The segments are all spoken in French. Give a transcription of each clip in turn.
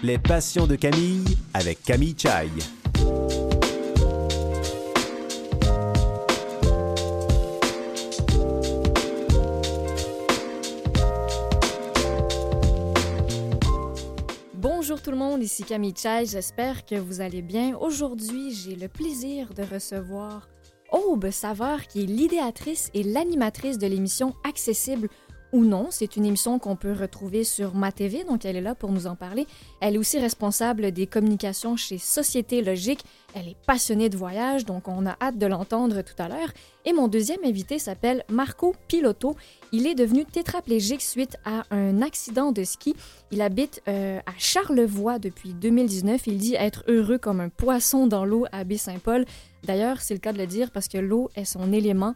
Les passions de Camille avec Camille Chai. Bonjour tout le monde, ici Camille Chai, j'espère que vous allez bien. Aujourd'hui, j'ai le plaisir de recevoir Aube Saveur, qui est l'idéatrice et l'animatrice de l'émission Accessible ou non. C'est une émission qu'on peut retrouver sur Ma TV, donc elle est là pour nous en parler. Elle est aussi responsable des communications chez Société Logique. Elle est passionnée de voyage, donc on a hâte de l'entendre tout à l'heure. Et mon deuxième invité s'appelle Marco Piloto. Il est devenu tétraplégique suite à un accident de ski. Il habite euh, à Charlevoix depuis 2019. Il dit être heureux comme un poisson dans l'eau à Baie-Saint-Paul. D'ailleurs, c'est le cas de le dire parce que l'eau est son élément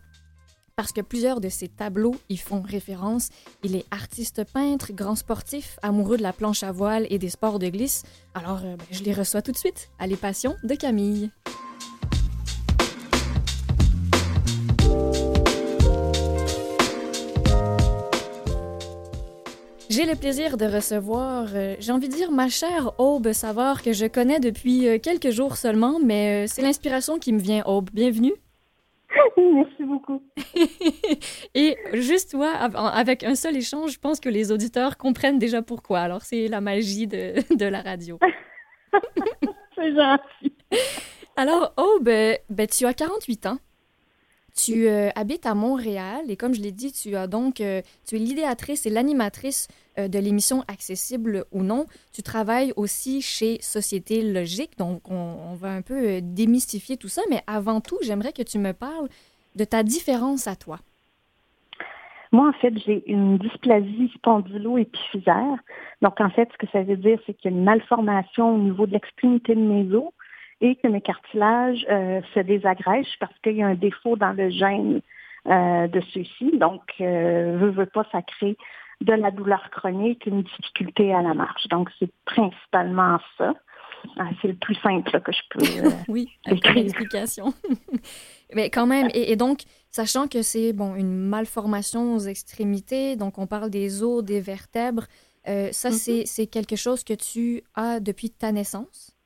parce que plusieurs de ses tableaux y font référence. Il est artiste peintre, grand sportif, amoureux de la planche à voile et des sports de glisse. Alors, euh, ben, je les reçois tout de suite à Les Passions de Camille. J'ai le plaisir de recevoir, euh, j'ai envie de dire, ma chère Aube Savard, que je connais depuis euh, quelques jours seulement, mais c'est l'inspiration qui me vient, Aube. Bienvenue. Merci beaucoup. Et juste toi, avec un seul échange, je pense que les auditeurs comprennent déjà pourquoi. Alors, c'est la magie de, de la radio. c'est gentil. Alors, oh, ben, ben, tu as 48 ans. Tu euh, habites à Montréal et comme je l'ai dit, tu as donc euh, tu es l'idéatrice et l'animatrice euh, de l'émission Accessible ou non. Tu travailles aussi chez Société Logique, donc on, va un peu démystifier tout ça, mais avant tout, j'aimerais que tu me parles de ta différence à toi. Moi, en fait, j'ai une dysplasie spondylo-épiphysaire. Donc, en fait, ce que ça veut dire, c'est qu'il y a une malformation au niveau de l'extrémité de mes os et que mes cartilages euh, se désagrègent parce qu'il y a un défaut dans le gène euh, de ceux-ci. Donc, euh, veut, veut pas, ça crée de la douleur chronique, une difficulté à la marche. Donc, c'est principalement ça. Ah, c'est le plus simple que je peux. Euh, oui, avec l'explication. Mais quand même, et, donc, sachant que c'est bon une malformation aux extrémités, donc on parle des os, des vertèbres, ça, mm-hmm. c'est quelque chose que tu as depuis ta naissance?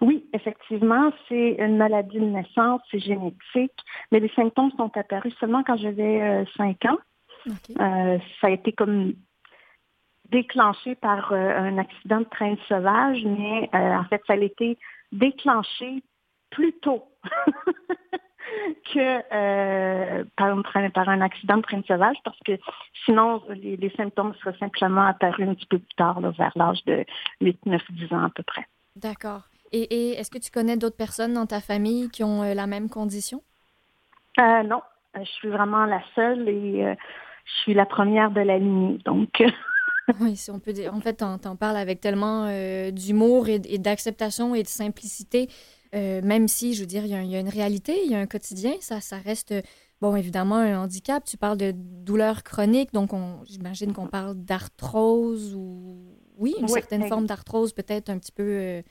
Oui, effectivement, c'est une maladie de naissance, c'est génétique, mais les symptômes sont apparus seulement quand j'avais 5 euh, ans. Euh, ça a été comme déclenché par euh, un accident de train sauvage, mais en fait, ça a été déclenché plus tôt que par, un accident de train sauvage, parce que sinon, les, symptômes seraient simplement apparus un petit peu plus tard, vers l'âge de 8, 9, 10 ans à peu près. D'accord. Et, est-ce que tu connais d'autres personnes dans ta famille qui ont euh, la même condition? Euh, non, euh, je suis vraiment la seule et je suis la première de la lignée. Donc. oui, si on peut dire. En fait, tu en, parles avec tellement d'humour et, d'acceptation et de simplicité, même si, je veux dire, il y, a, une réalité, il y a un quotidien, ça, ça reste. Bon, évidemment, un handicap. Tu parles de douleurs chroniques, donc j'imagine qu'on parle d'arthrose ou, oui, une certaine forme d'arthrose, peut-être un petit peu euh,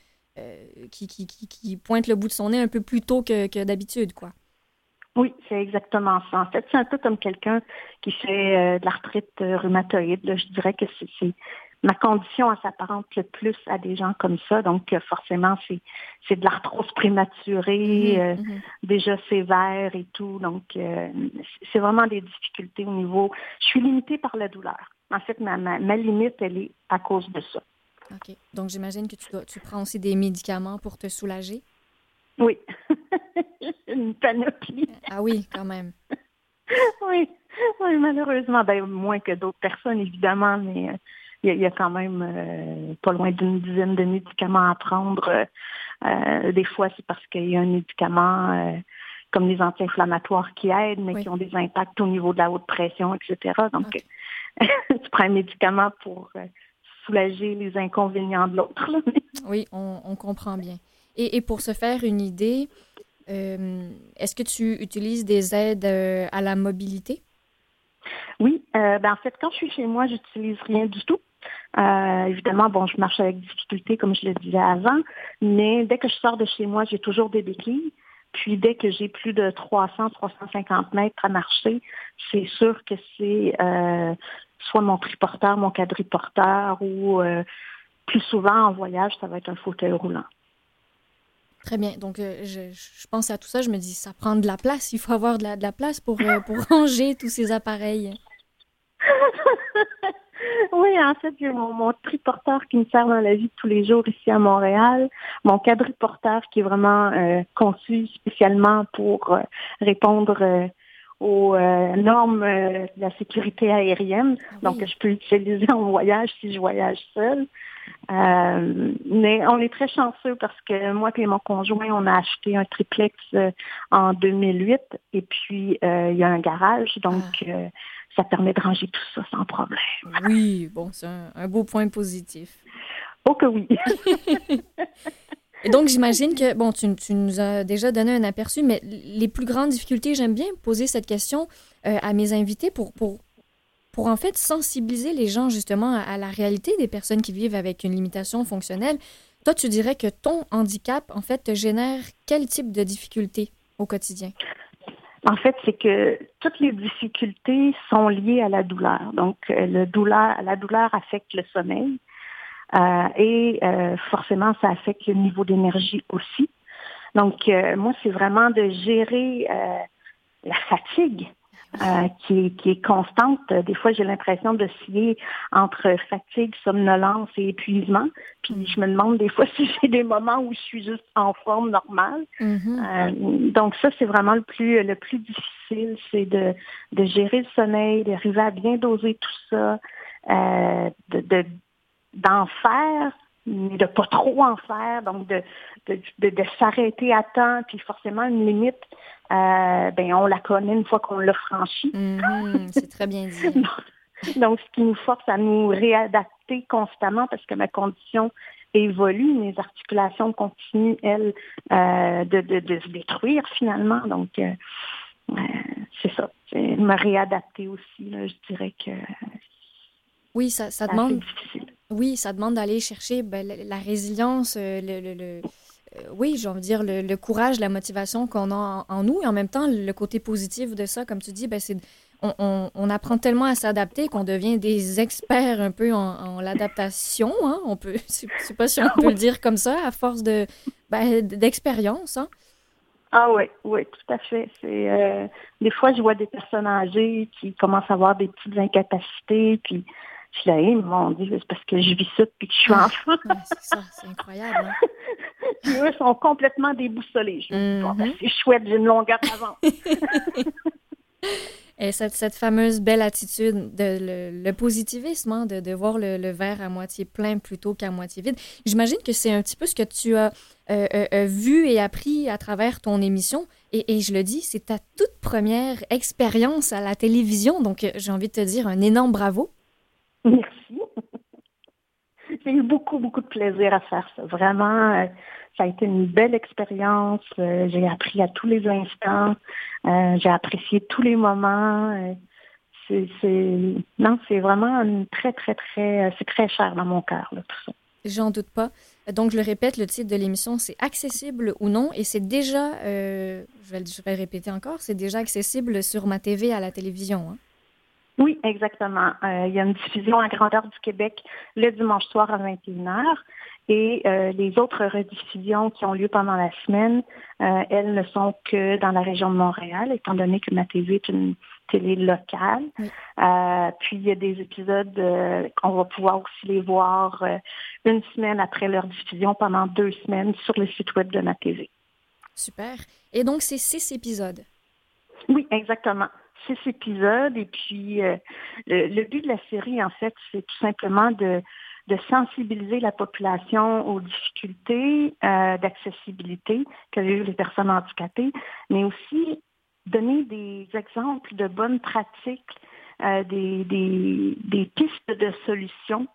qui, qui, qui, pointe le bout de son nez un peu plus tôt que, que d'habitude, quoi. Oui, c'est exactement ça. En fait, c'est un peu comme quelqu'un qui fait euh, de l'arthrite euh, rhumatoïde. Je dirais que c'est ma condition s'apparente le plus à des gens comme ça. Donc, forcément, c'est de l'arthrose prématurée, mm-hmm, mm-hmm. déjà sévère et tout. Donc, c'est vraiment des difficultés au niveau. Je suis limitée par la douleur. En fait, ma, ma, ma limite, elle est à cause de ça. OK. Donc, j'imagine que tu, tu prends aussi des médicaments pour te soulager? Oui. Une panoplie. Ah oui, quand même. oui. oui, malheureusement. Ben, moins que d'autres personnes, évidemment, mais euh, il y, a quand même euh, pas loin d'une dizaine de médicaments à prendre. Euh, des fois, c'est parce qu'il y a un médicament comme les anti-inflammatoires qui aident, mais qui ont des impacts au niveau de la haute pression, etc. Donc, tu prends un médicament pour soulager les inconvénients de l'autre. oui, on, comprend bien. Et, pour se faire une idée, euh, est-ce que tu utilises des aides euh, à la mobilité? Oui, euh, ben en fait, quand je suis chez moi, j'utilise rien du tout. évidemment, bon, je marche avec difficulté, comme je le disais avant, mais dès que je sors de chez moi, j'ai toujours des béquilles. Puis dès que j'ai plus de 300, 350 mètres à marcher, c'est sûr que c'est soit mon triporteur, mon quadriporteur ou euh, plus souvent en voyage, ça va être un fauteuil roulant. Très bien. Donc, euh, je, je, pense à tout ça. Je me dis, ça prend de la place. Il faut avoir de la, de la place pour, euh, pour ranger tous ces appareils. oui, en fait, j'ai mon, mon, triporteur qui me sert dans la vie de tous les jours ici à Montréal, mon quadriporteur qui est vraiment euh, conçu spécialement pour répondre aux normes de la sécurité aérienne. Donc, je peux l'utiliser en voyage si je voyage seule. Euh, mais on est très chanceux parce que moi et mon conjoint, on a acheté un triplex euh, en 2008 et puis euh, il y a un garage, donc ah. ça permet de ranger tout ça sans problème. Oui, bon, c'est un, beau point positif. Oh que oui. Et donc, j'imagine que, bon, tu, nous as déjà donné un aperçu, mais les plus grandes difficultés, j'aime bien poser cette question à mes invités pour, pour pour en fait sensibiliser les gens justement à, la réalité des personnes qui vivent avec une limitation fonctionnelle. Toi, tu dirais que ton handicap, en fait, te génère quel type de difficultés au quotidien? En fait, c'est que toutes les difficultés sont liées à la douleur. Donc, euh, le douleur, la douleur affecte le sommeil euh, et euh, forcément, ça affecte le niveau d'énergie aussi. Donc, moi, c'est vraiment de gérer la fatigue euh, qui, est, qui est constante. Des fois, j'ai l'impression de scier entre fatigue, somnolence et épuisement. Puis je me demande des fois si j'ai des moments où je suis juste en forme normale. Mm-hmm. euh, donc ça, c'est vraiment le plus le plus difficile, c'est de, de gérer le sommeil, d'arriver à bien doser tout ça, euh, de d'en faire mais de pas trop en faire, donc de, de, de, s'arrêter à temps, puis forcément une limite, euh, ben on la connaît une fois qu'on l'a franchie. Mm-hmm, c'est très bien dit. donc, ce qui nous force à nous réadapter constamment parce que ma condition évolue, mes articulations continuent, elles, euh, de, de, de, se détruire finalement. Donc, euh, c'est ça. Me réadapter aussi, là, je dirais que oui, ça, ça demande. Oui, ça demande d'aller chercher ben, la, résilience, euh, le, le, euh, oui, j'ai envie de dire le, courage, la motivation qu'on a en, nous et en même temps le côté positif de ça, comme tu dis, ben, c'est on, on, apprend tellement à s'adapter qu'on devient des experts un peu en, l'adaptation. Hein? On peut, je sais pas si on peut le dire comme ça, à force de ben, d'expérience. Hein? Ah oui, oui, tout à fait. C'est euh, des fois je vois des personnes âgées qui commencent à avoir des petites incapacités, puis je là, mon Dieu, c'est parce que je vis ça depuis que je suis ah, enfant. c'est ça, c'est incroyable. Hein? Puis eux sont complètement déboussolés. Je me dis, ben, mm-hmm. c'est chouette, j'ai une longueur d'avance. Et cette, cette, fameuse belle attitude, de, le, positivisme, hein, de, de, voir le, le, verre à moitié plein plutôt qu'à moitié vide. J'imagine que c'est un petit peu ce que tu as euh, euh, euh, vu et appris à travers ton émission. Et, et je le dis, c'est ta toute première expérience à la télévision. Donc, j'ai envie de te dire un énorme bravo. Merci. J'ai eu beaucoup, beaucoup de plaisir à faire ça. Vraiment, euh, ça a été une belle expérience. Euh, j'ai appris à tous les instants. Euh, j'ai apprécié tous les moments. c'est, non, c'est vraiment très, très, très, c'est très cher dans mon cœur, tout ça. J'en doute pas. Donc, je le répète, le titre de l'émission, c'est Accessible ou non, et c'est déjà, je, vais, je vais le répéter encore, c'est déjà accessible sur ma TV à la télévision. Hein? Oui, exactement. Euh, il y a une diffusion à grandeur du Québec le dimanche soir à 21h. Et euh, les autres rediffusions qui ont lieu pendant la semaine, euh, elles ne sont que dans la région de Montréal, étant donné que ma TV est une télé locale. puis il y a des épisodes qu'on va pouvoir aussi les voir une semaine après leur diffusion pendant deux semaines sur le site web de ma TV. Super. Et donc, c'est six épisodes? Oui, exactement six épisodes. Et puis, euh, le, but de la série, en fait, c'est tout simplement de, de sensibiliser la population aux difficultés euh, d'accessibilité que vivent les personnes handicapées, mais aussi donner des exemples de bonnes pratiques, euh, des, des, des, pistes de solutions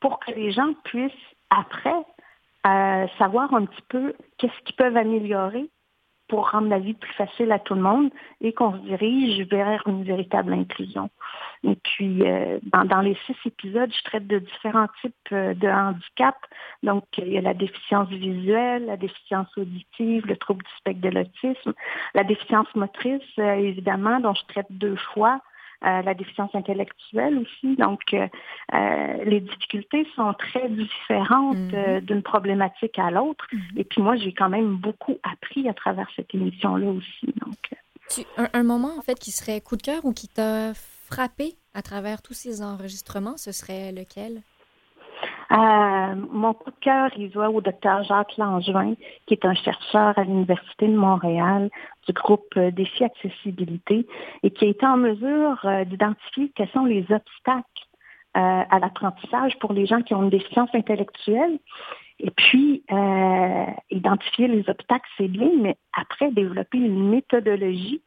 pour que les gens puissent, après, savoir un petit peu qu'est-ce qu'ils peuvent améliorer pour rendre la vie plus facile à tout le monde et qu'on se dirige vers une véritable inclusion. Et puis, euh, dans, les six épisodes, je traite de différents types euh, de handicap. Donc, il y a la déficience visuelle, la déficience auditive, le trouble du spectre de l'autisme, la déficience motrice, euh, évidemment, dont je traite deux fois. La déficience intellectuelle aussi. Donc, les difficultés sont très différentes mm-hmm. d'une problématique à l'autre. Mm-hmm. Et puis moi, j'ai quand même beaucoup appris à travers cette émission-là aussi. Donc, un, moment, en fait, qui serait coup de cœur ou qui t'a frappé à travers tous ces enregistrements, ce serait lequel? Euh, mon coup de cœur, il doit au docteur Jacques Langevin, qui est un chercheur à l'Université de Montréal du groupe euh, Défi Accessibilité et qui a été en mesure euh, d'identifier quels sont les obstacles à l'apprentissage pour les gens qui ont une déficience intellectuelle. Et puis, identifier les obstacles, c'est bien, mais après, développer une méthodologie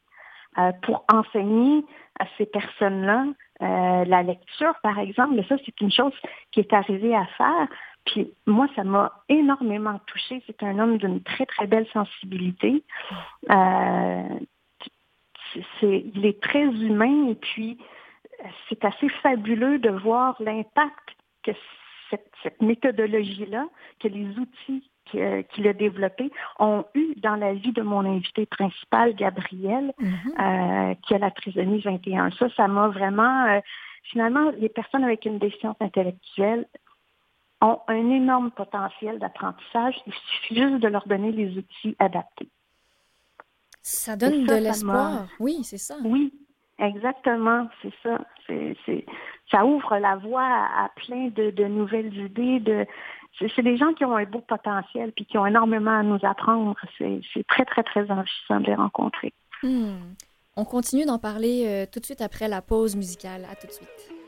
pour enseigner à ces personnes-là euh, la lecture, par exemple, ça, c'est une chose qui est arrivée à faire. Puis moi, ça m'a énormément touchée. C'est un homme d'une très, très belle sensibilité. Euh, il est très humain et puis c'est assez fabuleux de voir l'impact que cette méthodologie-là, que les outils euh, qu'il a développé ont eu dans la vie de mon invité principal, Gabriel, mhm. euh, qui a la trisomie 21. Ça, ça m'a vraiment... Euh, finalement, les personnes avec une déficience intellectuelle ont un énorme potentiel d'apprentissage. Il suffit juste de leur donner les outils adaptés. Ça donne de l'espoir. Oui, c'est ça. Oui, exactement. C'est ça. C'est, ça ouvre la voie à, plein de, de, nouvelles idées, de, c'est des gens qui ont un beau potentiel puis qui ont énormément à nous apprendre. C'est très, très, très enrichissant de les rencontrer. Hmm. On continue d'en parler euh, tout de suite après la pause musicale. À tout de suite.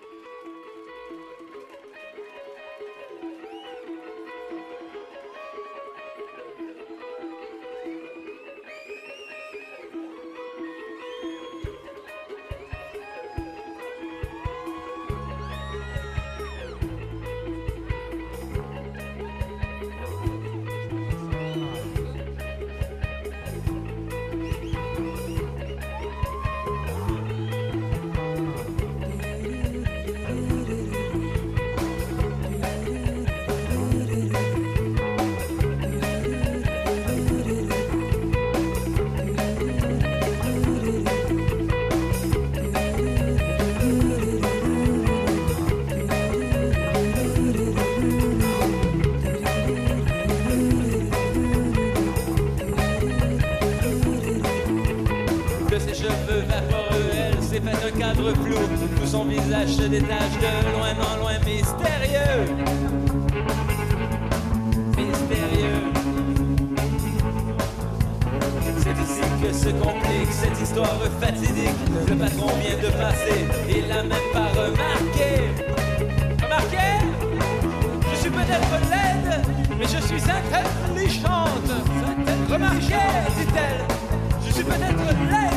détache, se détache de loin en loin mystérieux. Mystérieux. C'est ici que se complique cette histoire fatidique. Le patron vient de passer, il l'a même pas remarqué. Remarqué? Je suis peut-être laide, mais je suis intelligente. Remarqué, dit-elle. Je suis peut-être laide.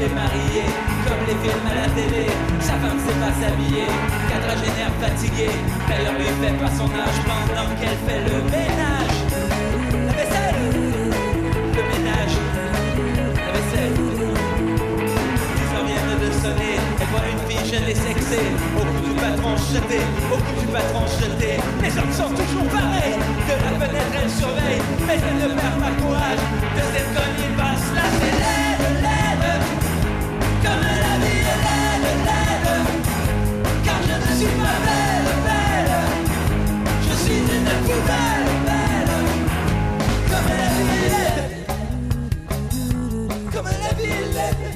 femme est mariée, comme les films à la télé. Sa femme sait pas s'habiller, quadragénaire fatigué. D'ailleurs, lui fait pas son âge pendant qu'elle fait le ménage. La vaisselle, le ménage, la vaisselle. Ils viennent de sonner, elle voit une fille jeune et sexée. Au coup du patron jeté, au coup du patron jeté. Les hommes sont toujours pareils, de la fenêtre elle surveille, mais elle ne perd pas courage. De cette conne, il va se la Comme la vie est laide,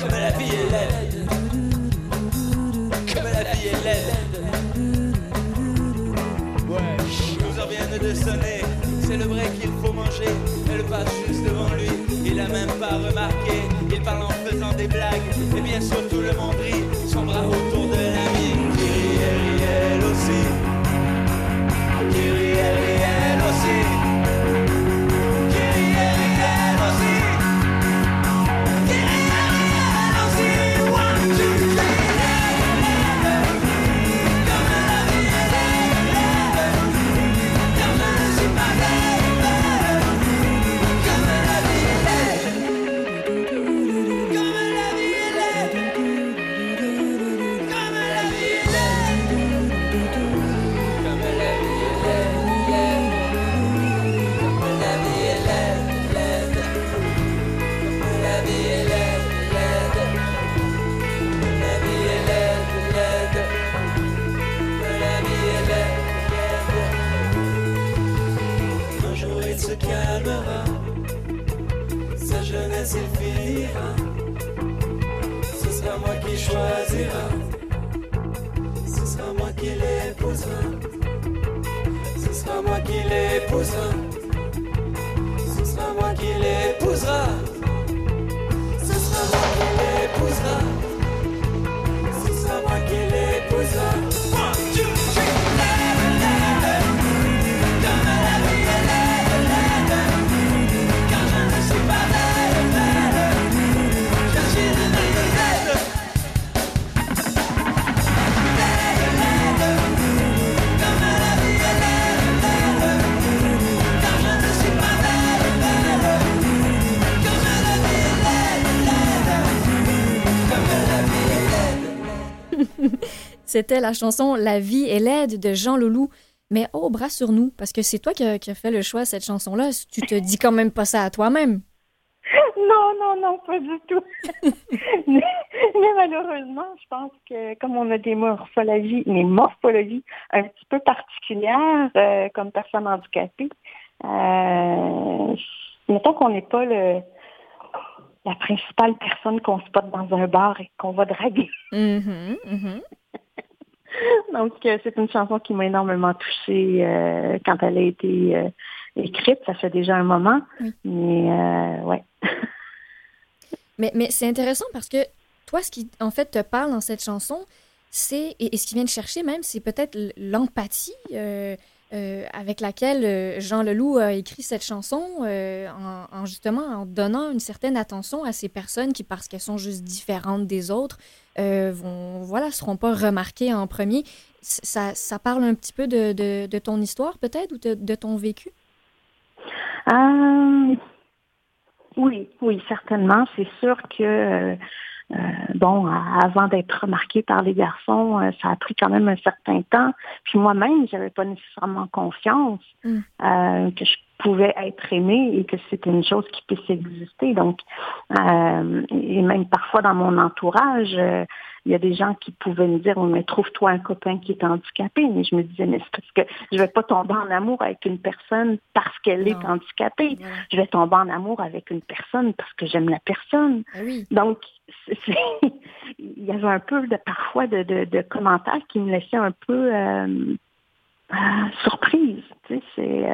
comme la vie est comme la vie est Ouais. Wesh, nous en vient de sonner, c'est le vrai qu'il faut manger. Elle passe juste devant lui, il a même pas remarqué, Il parle en faisant des blagues. Choisira. Ce sera moi qui l'épousera. Ce sera moi qui l'épousera. Ce sera moi qui l'épousera. C'était la chanson La vie est laide de Jean Leloup. Mais oh, bras sur nous, parce que c'est toi qui as fait le choix de cette chanson-là. Tu te dis quand même pas ça à toi-même. Non, non, non, pas du tout. mais, mais malheureusement, je pense que comme on a des morphologies, des morphologies un petit peu particulières euh, comme personne handicapée, euh, mettons qu'on n'est pas le, la principale personne qu'on spot dans un bar et qu'on va draguer. Mhm, mhm. Donc, euh, c'est une chanson qui m'a énormément touchée euh, quand elle a été euh, écrite. Ça fait déjà un moment. Oui. Mais, euh, ouais. Mais, mais c'est intéressant parce que toi, ce qui en fait te parle dans cette chanson, c'est, et, et ce qui vient de chercher même, c'est peut-être l'empathie euh, avec laquelle euh, Jean Leloup a écrit cette chanson, euh, en, en justement en donnant une certaine attention à ces personnes qui, parce qu'elles sont juste différentes des autres, euh, vont, voilà, seront pas remarquées en premier. Ça, ça parle un petit peu de, de, de ton histoire peut-être ou de, de ton vécu? Euh, oui, oui, certainement. C'est sûr que, euh, euh, bon, à- avant d'être remarqué par les garçons, euh, ça a pris quand même un certain temps. Puis moi-même, j'avais pas nécessairement confiance Mm. euh, que je pouvais être aimée et que c'était une chose qui puisse exister. Donc, euh, et même parfois dans mon entourage, euh, il y a des gens qui pouvaient me dire, oh, mais trouve-toi un copain qui est handicapé. Mais je me disais, mais c'est parce que je vais pas tomber en amour avec une personne parce qu'elle est handicapée. Je vais tomber en amour avec une personne parce que j'aime la personne. Oui. Donc, il y avait un peu de parfois de, de, de commentaires qui me laissaient un peu euh, euh, surprise. Tu sais, c'est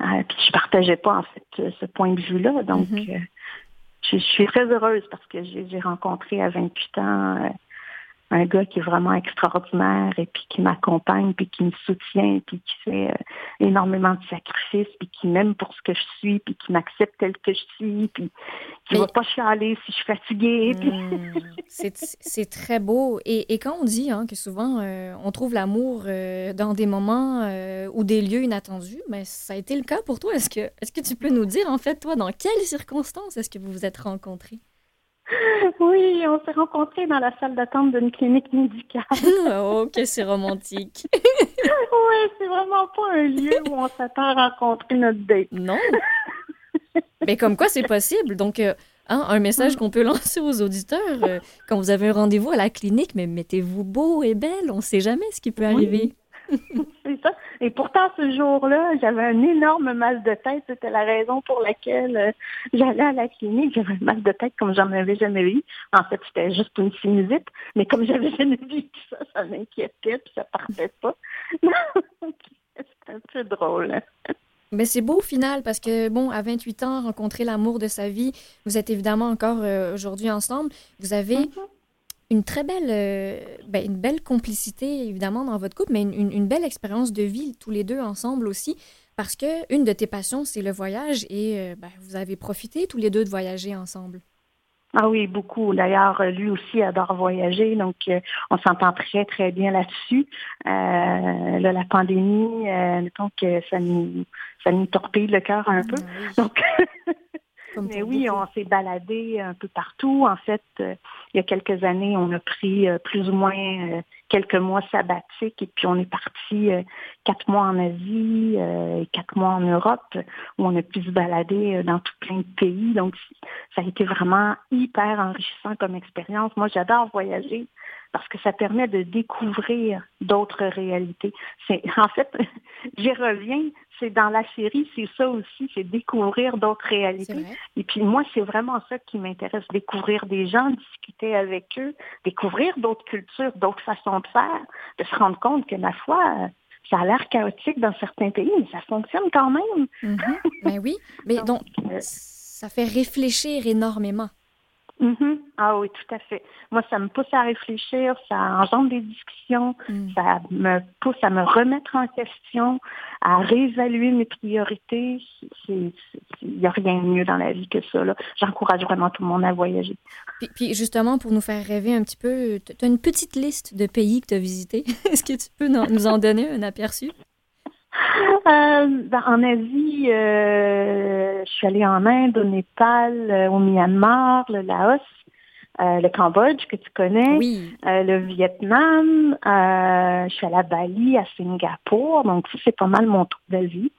euh, euh, puis je partageais pas en fait ce point de vue-là. Donc, Mhm. euh, je, je suis très heureuse parce que j'ai j'ai rencontré à 28 ans euh, un gars qui est vraiment extraordinaire et puis qui m'accompagne, puis qui me soutient, puis qui fait euh, énormément de sacrifices, puis qui m'aime pour ce que je suis, puis qui m'accepte tel que je suis, puis qui Mais- va pas chialer si je suis fatiguée. puis- Hmm, c'est très beau. Et, et quand on dit hein, que souvent euh, on trouve l'amour euh, dans des moments ou des lieux inattendus, mais ça a été le cas pour toi. Est-ce que, est que tu peux nous dire, en fait, toi, dans quelles circonstances est-ce que vous vous êtes rencontrés? Oui, on s'est rencontrés dans la salle d'attente d'une clinique médicale. oh, que c'est romantique. oui, c'est vraiment pas un lieu où on s'attend à rencontrer notre date. Non? Mais comme quoi, c'est possible. Donc, euh, hein, un message qu'on peut lancer aux auditeurs euh, quand vous avez un rendez-vous à la clinique, mais mettez-vous beau et belle. On ne sait jamais ce qui peut arriver. C'est ça. Et pourtant, ce jour-là, j'avais un énorme mal de tête. C'était la raison pour laquelle euh, j'allais à la clinique. J'avais un mal de tête comme j'en avais jamais eu. En fait, c'était juste une sinusite. Mais comme j'avais jamais vécu ça, ça m'inquiétait puis ça partait pas. C'était un peu drôle. Mais c'est beau au final parce que, bon, à 28 ans, rencontrer l'amour de sa vie, vous êtes évidemment encore euh, aujourd'hui ensemble. Vous avez Mhm. Une très belle, euh, ben, une belle complicité évidemment dans votre couple, mais une, une- belle expérience de vie tous les deux ensemble aussi. Parce que une de tes passions, c'est le voyage et euh, ben, vous avez profité tous les deux de voyager ensemble. Ah oui, beaucoup. D'ailleurs, lui aussi adore voyager, donc euh, on s'entend très, très bien là-dessus. Euh, là, la pandémie, euh, mettons que ça nous, ça nous torpille le cœur un peu. Ah oui, Donc, comme mais oui, on s'est baladé un peu partout. En fait, euh, il y a quelques années, on a pris euh, plus ou moins euh, quelques mois sabbatiques et puis on est parti quatre mois en Asie et quatre mois en Europe où on a pu se balader dans tout plein de pays. Donc, ça a été vraiment hyper enrichissant comme expérience. Moi, j'adore voyager. Parce que ça permet de découvrir d'autres réalités. C'est, en fait, j'y reviens, c'est dans la série, c'est ça aussi, c'est découvrir d'autres réalités. Et puis moi, c'est vraiment ça qui m'intéresse, découvrir des gens, discuter avec eux, découvrir d'autres cultures, d'autres façons de faire, de se rendre compte que, ma foi, ça a l'air chaotique dans certains pays, mais ça fonctionne quand même. Mm-hmm. ben oui, mais donc, euh, ça fait réfléchir énormément. Mm-hmm. Ah oui, tout à fait. Moi, ça me pousse à réfléchir, ça engendre des discussions, mm. ça me pousse à me remettre en question, à réévaluer mes priorités. Il n'y a rien de mieux dans la vie que ça. J'encourage vraiment tout le monde à voyager. Puis, justement, pour nous faire rêver un petit peu, tu as une petite liste de pays que tu as visités. Est-ce que tu peux nous en donner un aperçu? Euh, ben, en Asie, euh, je suis allée en Inde, au Népal, euh, au Myanmar, le Laos, le Cambodge que tu connais, le Vietnam. je suis allée à Bali, à Singapour. Donc ça, c'est pas mal mon tour de vie.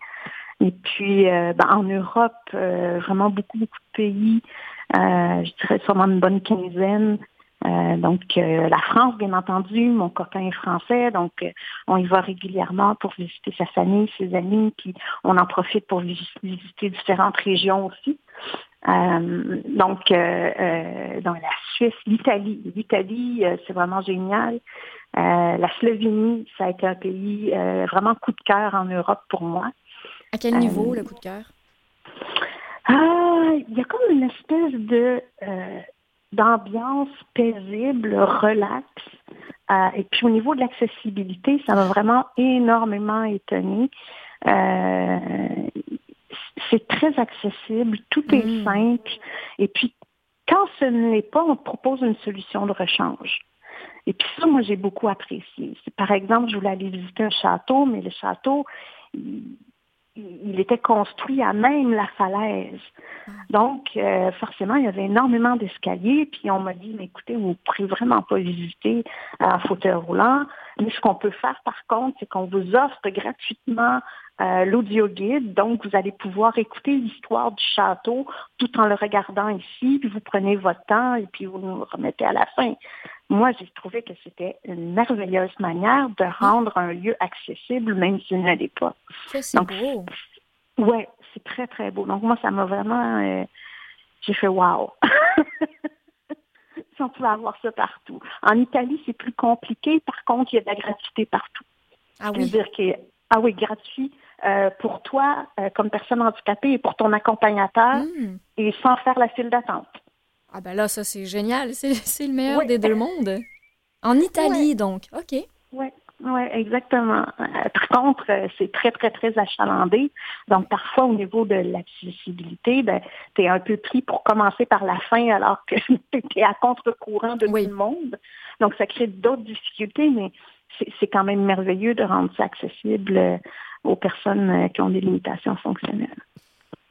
Et puis ben, en Europe, vraiment beaucoup, beaucoup de pays. je dirais sûrement une bonne quinzaine. Euh, donc, euh, la France, bien entendu, mon copain est français, donc euh, on y va régulièrement pour visiter sa famille, ses amis, puis on en profite pour visiter différentes régions aussi. donc, dans la Suisse, l'Italie. L'Italie, c'est vraiment génial. la Slovénie, ça a été un pays vraiment coup de cœur en Europe pour moi. À quel niveau, le coup de cœur? Ah, il y a comme une espèce de d'ambiance paisible, relax. Euh, et puis au niveau de l'accessibilité, ça m'a vraiment énormément étonné. Euh, c'est très accessible, tout est mm. simple. Et puis quand ce n'est pas, on propose une solution de rechange. Et puis ça, moi, j'ai beaucoup apprécié. Par exemple, je voulais aller visiter un château, mais le château, il était construit à même la falaise. Donc, euh, forcément, il y avait énormément d'escaliers. Puis on m'a dit, mais écoutez, vous ne pourrez vraiment pas visiter en fauteuil roulant. Mais ce qu'on peut faire, par contre, c'est qu'on vous offre gratuitement euh, l'audio guide. Donc, vous allez pouvoir écouter l'histoire du château tout en le regardant ici. Puis vous prenez votre temps et puis vous nous remettez à la fin. Moi, j'ai trouvé que c'était une merveilleuse manière de rendre un lieu accessible, même s'il ne l'est pas. c'est beau. Ouais, c'est très, très beau. Donc, moi, ça m'a vraiment... Euh, j'ai fait « wow! » Si on pouvait avoir ça partout. En Italie, c'est plus compliqué. Par contre, il y a de la gratuité partout. Ah oui? dire que, ah oui, gratuit euh, pour toi euh, comme personne handicapée et pour ton accompagnateur hmm. et sans faire la file d'attente. Ah ben là, ça c'est génial. C'est le meilleur des deux mondes. En Italie, donc. OK. Oui. Oui, exactement. Euh, par contre, c'est très, très, très achalandé. Donc, parfois, au niveau de l'accessibilité, ben, tu es un peu pris pour commencer par la fin alors que tu es à contre-courant de tout le monde. Donc, ça crée d'autres difficultés, mais c'est quand même merveilleux de rendre ça accessible euh, aux personnes euh, qui ont des limitations fonctionnelles.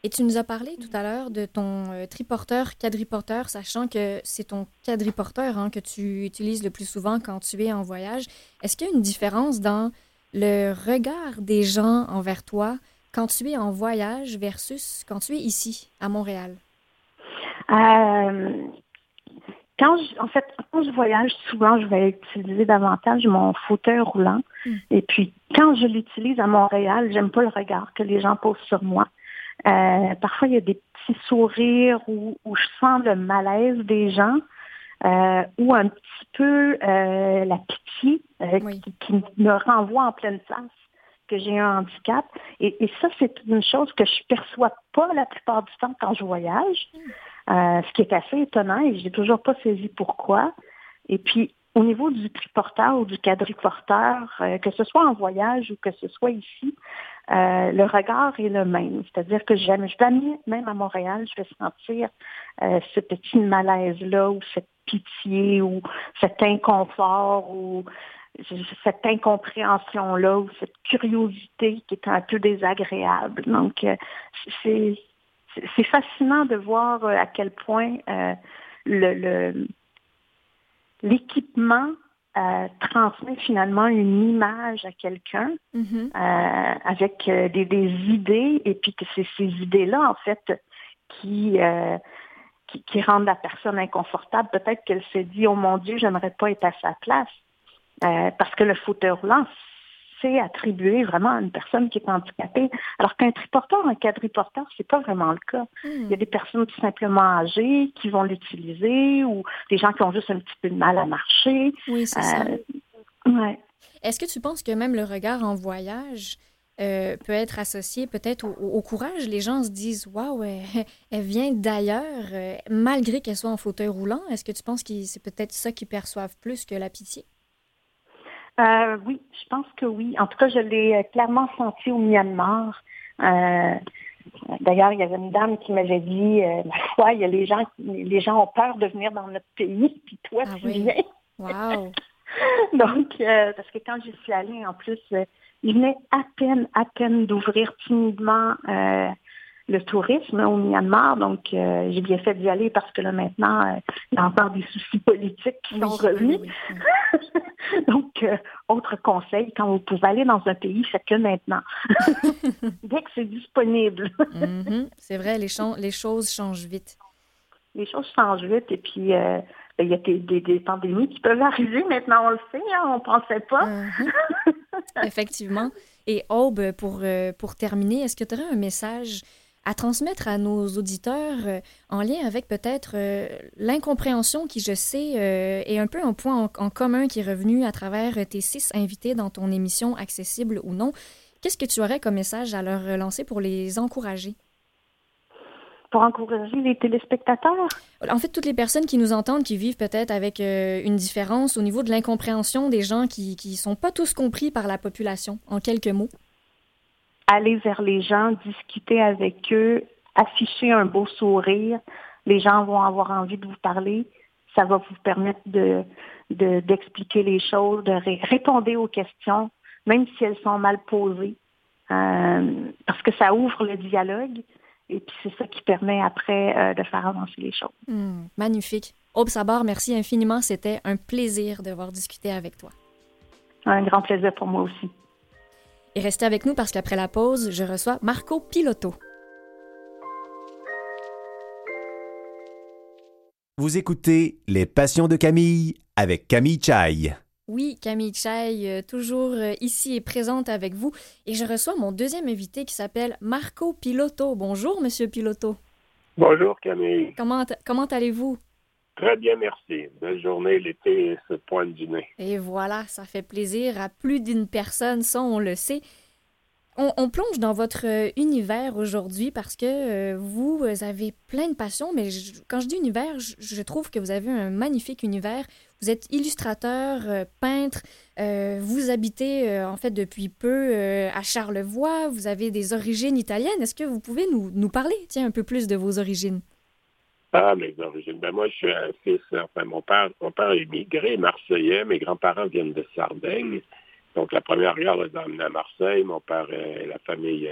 Et tu nous as parlé tout à l'heure de ton euh, triporteur, quadriporteur, sachant que c'est ton quadriporteur hein, que tu utilises le plus souvent quand tu es en voyage. Est-ce qu'il y a une différence dans le regard des gens envers toi quand tu es en voyage versus quand tu es ici, à Montréal? Quand je, en fait, quand je voyage, souvent, je vais utiliser davantage mon fauteuil roulant. Hmm. Et puis, quand je l'utilise à Montréal, j'aime pas le regard que les gens posent sur moi. Euh, parfois, il y a des petits sourires où, où je sens le malaise des gens euh, ou un petit peu euh, la pitié euh, qui, qui, me renvoie en pleine face que j'ai un handicap. Et, et ça, c'est une chose que je perçois pas la plupart du temps quand je voyage. Hmm. Euh, ce qui est assez étonnant et j'ai toujours pas saisi pourquoi. Et puis, au niveau du triporteur ou du quadriporteur, euh, que ce soit en voyage ou que ce soit ici, euh, le regard est le même. C'est-à-dire que jamais, jamais, même à Montréal, je vais sentir ce petit malaise-là ou cette pitié ou cet inconfort ou cette incompréhension-là ou cette curiosité qui est un peu désagréable. Donc, c'est c'est fascinant de voir euh, à quel point euh, le l'équipement euh, transmet finalement une image à quelqu'un mm-hmm. avec des, idées et puis que c'est ces idées-là en fait qui qui, qui rendent la personne inconfortable. Peut-être qu'elle se dit, oh mon Dieu, j'aimerais pas être à sa place. Euh, parce que le fauteuil roulant, c'est attribué vraiment à une personne qui est handicapée. Alors qu'un triporteur, un quadriporteur, c'est pas vraiment le cas. Il y a des personnes tout simplement âgées qui vont l'utiliser ou des gens qui ont juste un petit peu de mal à marcher. Oui, c'est ça. Euh, ouais. Est-ce que tu penses que même le regard en voyage euh, peut être associé peut-être au, au- au courage? Les gens se disent Waouh, elle, elle vient d'ailleurs, euh, malgré qu'elle soit en fauteuil roulant. Est-ce que tu penses que c'est peut-être ça qu'ils perçoivent plus que la pitié? Euh, oui, je pense que oui. En tout cas, je l'ai euh, clairement senti au Myanmar. Euh, D'ailleurs, il y avait une dame qui m'avait dit, euh, ma foi, il y a les gens, les gens ont peur de venir dans notre pays, puis toi, Ah tu oui. viens. Wow! Donc, euh, parce que quand j'y suis allée, en plus, euh, il venait à peine, à peine d'ouvrir timidement euh, le tourisme au Myanmar. Donc, euh, j'ai bien fait d'y aller parce que là, maintenant, euh, il y a encore des soucis politiques qui sont revenus. oui, oui, oui. Donc, euh, autre conseil, quand vous pouvez aller dans un pays, faites-le maintenant. Dès que c'est disponible. Mhm. C'est vrai, les, les choses changent vite. Les choses changent vite et puis ben, il y a des, des- des pandémies qui peuvent arriver. Maintenant, on le sait, hein, on ne pensait pas. Mhm. Effectivement. Et Aube, pour, pour terminer, est-ce que tu aurais un message à transmettre à nos auditeurs euh, en lien avec peut-être euh, l'incompréhension qui, je sais, euh, est un peu un point en, en commun qui est revenu à travers tes six invités dans ton émission Accessible ou non. Qu'est-ce que tu aurais comme message à leur lancer pour les encourager? Pour encourager les téléspectateurs? En fait, toutes les personnes qui nous entendent, qui vivent peut-être avec euh, une différence au niveau de l'incompréhension des gens qui ne sont pas tous compris par la population, en quelques mots. Aller vers les gens, discuter avec eux, afficher un beau sourire. Les gens vont avoir envie de vous parler. Ça va vous permettre de de- d'expliquer les choses, de ré- répondre aux questions, même si elles sont mal posées, Euh, parce que ça ouvre le dialogue. Et puis c'est ça qui permet après euh, de faire avancer les choses. Hmm, magnifique. Aube Sabar, merci infiniment. C'était un plaisir de voir discuter avec toi. Un grand plaisir pour moi aussi. Et restez avec nous parce qu'après la pause, je reçois Marco Piloto. Vous écoutez Les Passions de Camille avec Camille Chaille. Oui, Camille Chai, euh, toujours euh, ici et présente avec vous. Et je reçois mon deuxième invité qui s'appelle Marco Piloto. Bonjour, Monsieur Piloto. Bonjour Camille. Comment, comment allez-vous? Très bien, merci. Belle journée, l'été se pointe du nez. Et voilà, ça fait plaisir à plus d'une personne, ça on le sait. On, on plonge dans votre euh, univers aujourd'hui parce que euh, vous avez plein de passions, mais quand je dis univers, je, trouve que vous avez un magnifique univers. Vous êtes illustrateur, euh, peintre, vous habitez en fait depuis peu à Charlevoix, vous avez des origines italiennes. Est-ce que vous pouvez nous, nous parler, tiens, un peu plus de vos origines? Mes origines. Ben moi, je suis un fils, enfin, mon père, mon père est immigré, marseillais. Mes grands-parents viennent de Sardaigne. Donc, la première guerre les a amenés à Marseille. Mon père, euh, la famille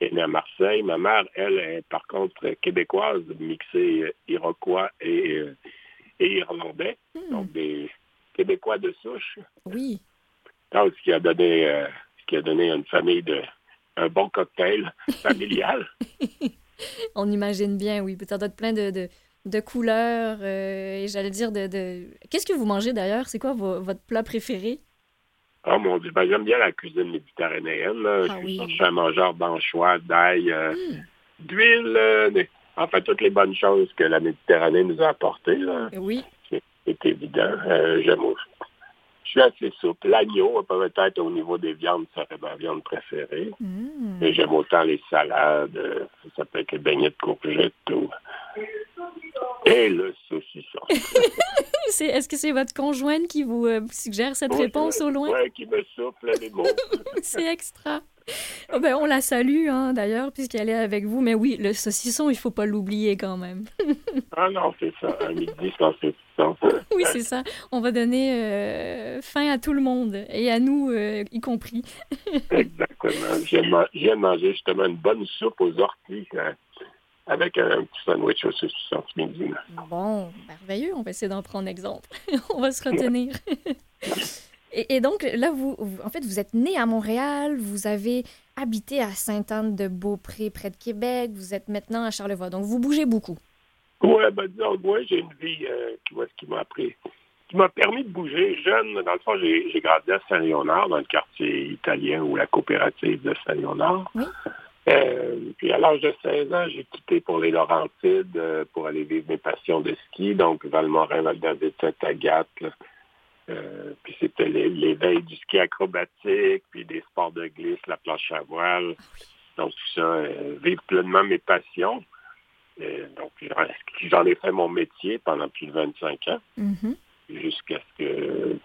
est née à Marseille. Ma mère, elle, est par contre québécoise, mixée euh, iroquois et, euh, et irlandais. Hmm, Donc, des Québécois de souche. oui, Donc, ce qui a donné, euh, ce qui a donné à une famille de, un bon cocktail familial. On imagine bien, oui. Ça doit être plein de, de, de couleurs. euh, et j'allais dire de. de... Qu'est-ce que vous mangez d'ailleurs? C'est quoi vo- votre plat préféré? Oh mon Dieu, ben, j'aime bien la cuisine méditerranéenne. là. Ah je, suis, oui. je suis un mangeur d'anchois, d'ail, euh, Hmm, d'huile, euh, des- enfin toutes les bonnes choses que la Méditerranée nous a apportées. là. Oui. C'est évident. J'aime au- Je suis assez souple. L'agneau, peut-être au niveau des viandes, serait ma viande préférée. Hmm. Et j'aime autant les salades, euh, ça peut être les beignets de courgettes ou... Et le saucisson. Est-ce que c'est votre conjointe qui vous euh, suggère cette Oui, réponse au loin? Ouais, qui me souffle les mots. C'est extra. Oh, ben, on la salue, hein, d'ailleurs, puisqu'elle est avec vous. Mais oui, le saucisson, il faut pas l'oublier quand même. ah non, c'est ça. Un midi sans Oui, c'est ça. On va donner euh, fin à tout le monde, et à nous euh, y compris. Exactement. J'ai ma- j'ai mangé justement une bonne soupe aux orties hein, avec un petit sandwich au saucisson ce midi. Bon, merveilleux, on va essayer d'en prendre exemple. on va se retenir. et, et donc, là, vous, vous- en fait, vous êtes né à Montréal, vous avez habité à Sainte-Anne-de-Beaupré, près de Québec, vous êtes maintenant à Charlevoix. Donc, vous bougez beaucoup. Oui, ben disons, moi, j'ai une vie euh, qui, qui m'a appris, qui m'a permis de bouger jeune. Dans le fond, j'ai grandi à Saint-Léonard, dans le quartier italien ou la coopérative de Saint-Léonard. Oui. Euh, puis à l'âge de 16 ans, j'ai quitté pour les Laurentides euh, pour aller vivre mes passions de ski, donc Valmorin, Val-d'Azur, Agathe. Euh, puis c'était l'éveil du ski acrobatique, puis des sports de glisse, la planche à voile. Donc tout ça, vivre pleinement mes passions. Donc j'en ai fait mon métier pendant plus de 25 ans, Mhm. jusqu'à ce que,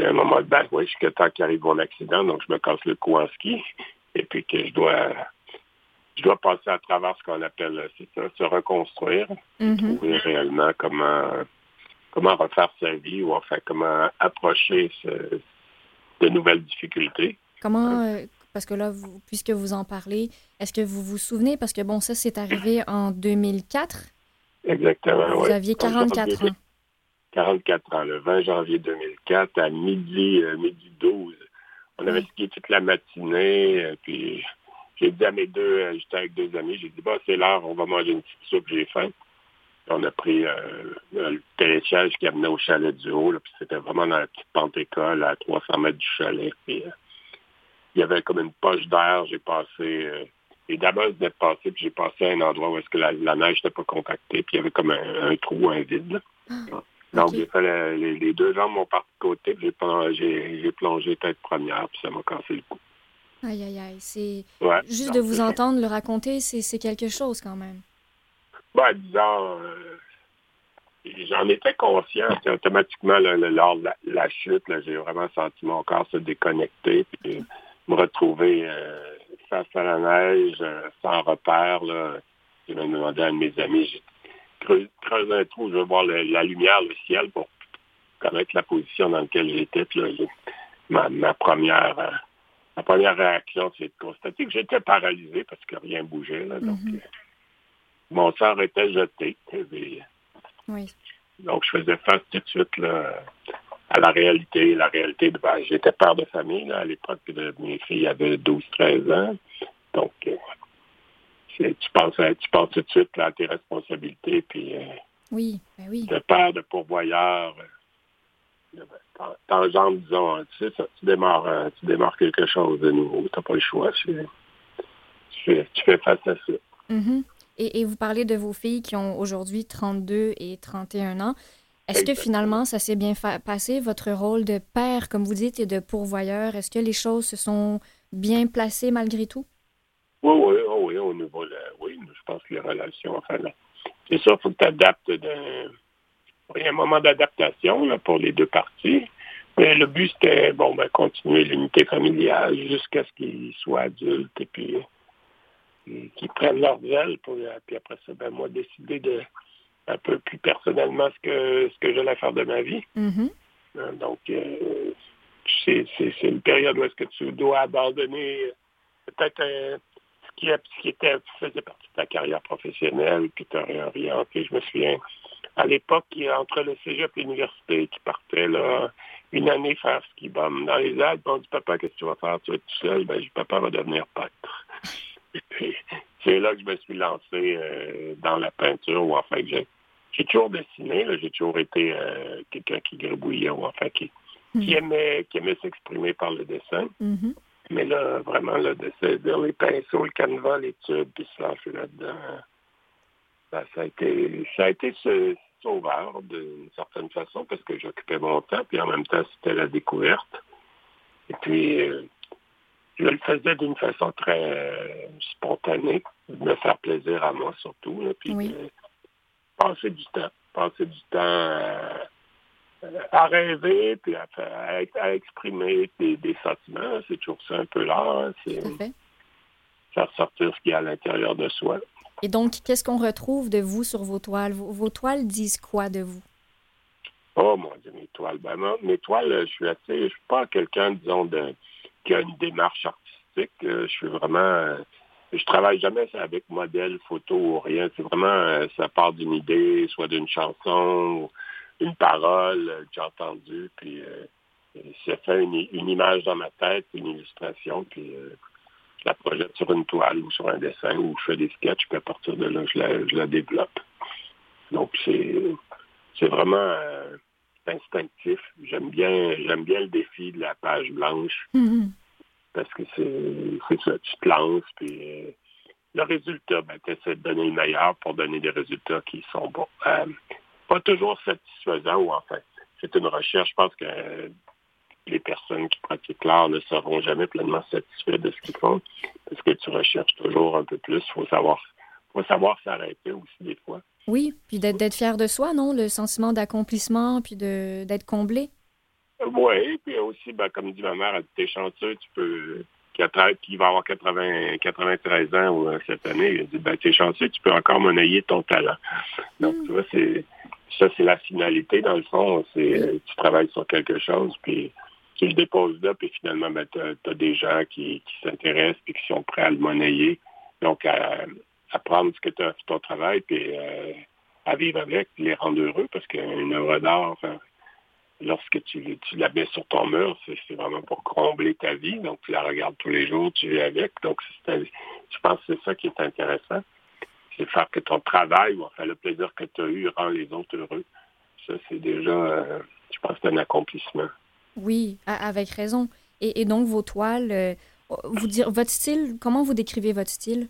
à un moment donné, oui, jusqu'à temps qu'arrive mon accident, donc je me casse le cou en ski, et puis que je dois je dois passer à travers ce qu'on appelle, c'est ça, se reconstruire, Mhm. trouver réellement comment comment refaire sa vie ou enfin comment approcher ce- de nouvelles difficultés. Comment, euh, parce que là, vous- puisque vous en parlez, est-ce que vous vous souvenez, parce que bon, ça, c'est arrivé en 2004, Exactement. vous aviez En 44 janvier- ans. 44 ans, le 20 janvier 2004, à midi, euh, midi 12. On avait skié toute la matinée, euh, puis j'ai dit à mes deux, euh, j'étais avec deux amis, j'ai dit, bah, c'est l'heure, on va manger une petite soupe, j'ai faim. Puis On a pris le télésiège qui amenait au chalet du haut, là, puis c'était vraiment dans la petite pente école, à 300 mètres du chalet. Puis, il y avait comme une poche d'air, j'ai passé... euh, les damas venaient de passer, puis j'ai passé à un endroit où est-ce que la, la neige n'était pas compactée, puis il y avait comme un, un trou, un vide. là. Donc, j'ai fait le- les, les deux jambes m'ont parti de côté, puis j'ai plongé, tête première, puis ça m'a cassé le cou. Aïe, aïe, aïe. C'est Ouais. juste de vous entendre le raconter, c'est c'est quelque chose quand même. Ben, disons, euh, j'en étais conscient, c'est automatiquement, là, lors de la, la chute, là, j'ai vraiment senti mon corps se déconnecter, puis me retrouver euh, face à la neige, euh, sans repère. Là. J'ai même demandé à un de mes amis, j'ai creusé, creusé un trou, je veux voir le- la lumière, le ciel, pour connaître la position dans laquelle j'étais. Puis là, j'ai- ma, ma première... euh, ma première réaction, c'est de constater que j'étais paralysé parce que rien bougeait. Là, donc, Mhm. euh, mon sort était jeté. Et, Oui. donc, je faisais face tout de suite là, à la réalité. La réalité, de, ben, j'étais père de famille. Là, à l'époque, de, mes filles avaient 12-13 ans. Donc, euh, tu, penses tu penses tout de suite là, à tes responsabilités. Puis, euh, Oui, ben oui. de père, de pourvoyeur, euh, t'en- t'enjambes, disons, hein, tu sais, ça, tu démarres, euh, tu démarres quelque chose de nouveau. Tu n'as pas le choix. Tu fais, tu fais face à ça. Mhm. et, et vous parlez de vos filles qui ont aujourd'hui 32 et 31 ans. Est-ce que finalement, ça s'est bien passé, votre rôle de père, comme vous dites, et de pourvoyeur? Est-ce que les choses se sont bien placées malgré tout? Oui, oui, oh oui, au niveau de, oui, je pense que les relations, enfin, c'est ça, il faut que tu adaptes d'un, il y a un moment d'adaptation, pour les deux parties. Mais le but, c'était, bon, ben, continuer l'unité familiale jusqu'à ce qu'ils soient adultes et puis, qu'ils prennent leurs ailes puis après ça, ben, moi, décider de, un peu plus personnellement ce que, ce que j'allais faire de ma vie. Mhm. Hein, Donc, euh, c'est c'est- c'est une période où est-ce que tu dois abandonner euh, peut-être euh, ce, qui, est- ce qui était, faisait partie de ta carrière professionnelle, puis te réorienter. Je me souviens, à l'époque, entre le cégep et l'université qui partait là, une année faire ski bum dans les Alpes. On dit, papa, qu'est-ce que tu vas faire? Tu vas être tout seul? Ben, je dis, papa va devenir peintre. C'est là que je me suis lancé euh, dans la peinture, ou enfin que j'ai j'ai toujours dessiné, là. j'ai toujours été euh, quelqu'un qui gribouillait, ou enfin qui, qui aimait, qui aimait s'exprimer par le dessin. Mhm. Mais là, vraiment, là, de les pinceaux, le canevas, les tubes, puis se lancer là-dedans, ben, ça a été ça a été ce sauveur d'une certaine façon, parce que j'occupais mon temps, puis en même temps, c'était la découverte. Et puis, euh, je le faisais d'une façon très euh, spontanée, de me faire plaisir à moi surtout, là, puis Oui. passer du temps, passer du temps à, à rêver, puis à, à, à exprimer des, des sentiments. C'est toujours ça un peu l'art, hein, c'est Tout à fait. faire sortir ce qu'il y a à l'intérieur de soi. Et donc, qu'est-ce qu'on retrouve de vous sur vos toiles? Vos, vos toiles disent quoi de vous? Oh mon Dieu, mes toiles. Ben, mes toiles, euh, je suis assez, je suis pas quelqu'un, disons, de, qui a une démarche artistique. Euh, Je suis vraiment, euh, je travaille jamais avec modèle, photo ou rien. C'est vraiment, euh, ça part d'une idée, soit d'une chanson, une parole que j'ai entendue, puis euh, ça fait une, image dans ma tête, une illustration, puis je la projette sur une toile ou sur un dessin, ou je fais des sketchs, puis à partir de là, je la, développe. Donc, c'est, c'est vraiment instinctif. J'aime bien, j'aime bien le défi de la page blanche Mhm. parce que c'est, ça, tu te lances, puis euh, le résultat, ben, tu essaies de donner le meilleur pour donner des résultats qui sont bons. Euh, pas toujours satisfaisants, ou enfin, c'est une recherche. Je pense que euh, les personnes qui pratiquent l'art ne seront jamais pleinement satisfaits de ce qu'ils font parce que tu recherches toujours un peu plus. Il faut savoir, faut savoir s'arrêter aussi des fois. Oui, puis d'être fier de soi, non? Le sentiment d'accomplissement, puis de d'être comblé. Oui, puis aussi, ben, comme dit ma mère, dit, t'es chanceux, tu peux, qui, va avoir 80, 93 ans ou, euh, cette année, elle dit, ben, t'es chanceux, tu peux encore monnayer ton talent. Donc, tu vois, c'est, ça, c'est la finalité, dans le fond, c'est, tu travailles sur quelque chose, puis tu le déposes là, puis finalement, ben, t'as, as des gens qui, qui s'intéressent, puis qui sont prêts à le monnayer. Donc, à, à prendre ce que tu as fait ton travail, puis euh, à vivre avec, puis les rendre heureux, parce qu'une œuvre d'art, euh, lorsque tu, tu la mets sur ton mur, c'est vraiment pour combler ta vie. Donc, tu la regardes tous les jours, tu vis avec. Donc, je pense que c'est ça qui est intéressant. C'est faire que ton travail, ou enfin le plaisir que tu as eu, rend les autres heureux. Ça, c'est déjà, euh, je pense, un accomplissement. Oui, avec raison. Et, donc, vos toiles, vous dire, votre style, comment vous décrivez votre style?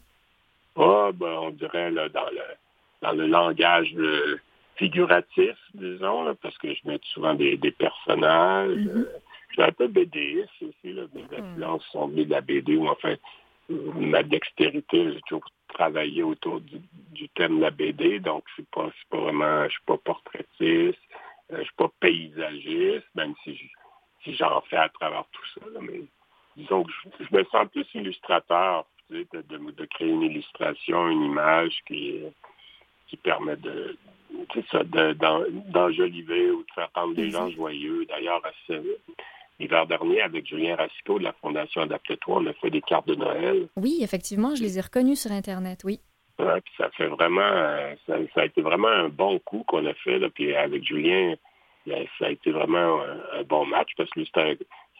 Ah, ben, on dirait là, dans le dans le langage euh, figuratif, disons, là, parce que je mets souvent des, des personnages. Euh, je suis un peu BDiste aussi, là, mes influences sont venues de la BD, ou enfin, ma dextérité, j'ai toujours travaillé autour du, du thème de la BD, donc c'est pas, c'est pas vraiment, je suis pas portraitiste, euh, je suis pas paysagiste, même si je- si j'en fais à travers tout ça, là, mais disons que je, je me sens plus illustrateur, de, de- de créer une illustration, une image qui, qui permet de, ça, de- d'enjoliver ou de faire rendre les gens joyeux. D'ailleurs, l'hiver dernier, avec Julien Racicot de la Fondation Adapte-toi, on a fait des cartes de Noël. Oui, effectivement, je les ai reconnus sur Internet, oui. Ouais, puis ça fait vraiment, euh, ça, ça a été vraiment un bon coup qu'on a fait. Là, puis avec Julien, euh, ça a été vraiment un, un bon match parce que lui,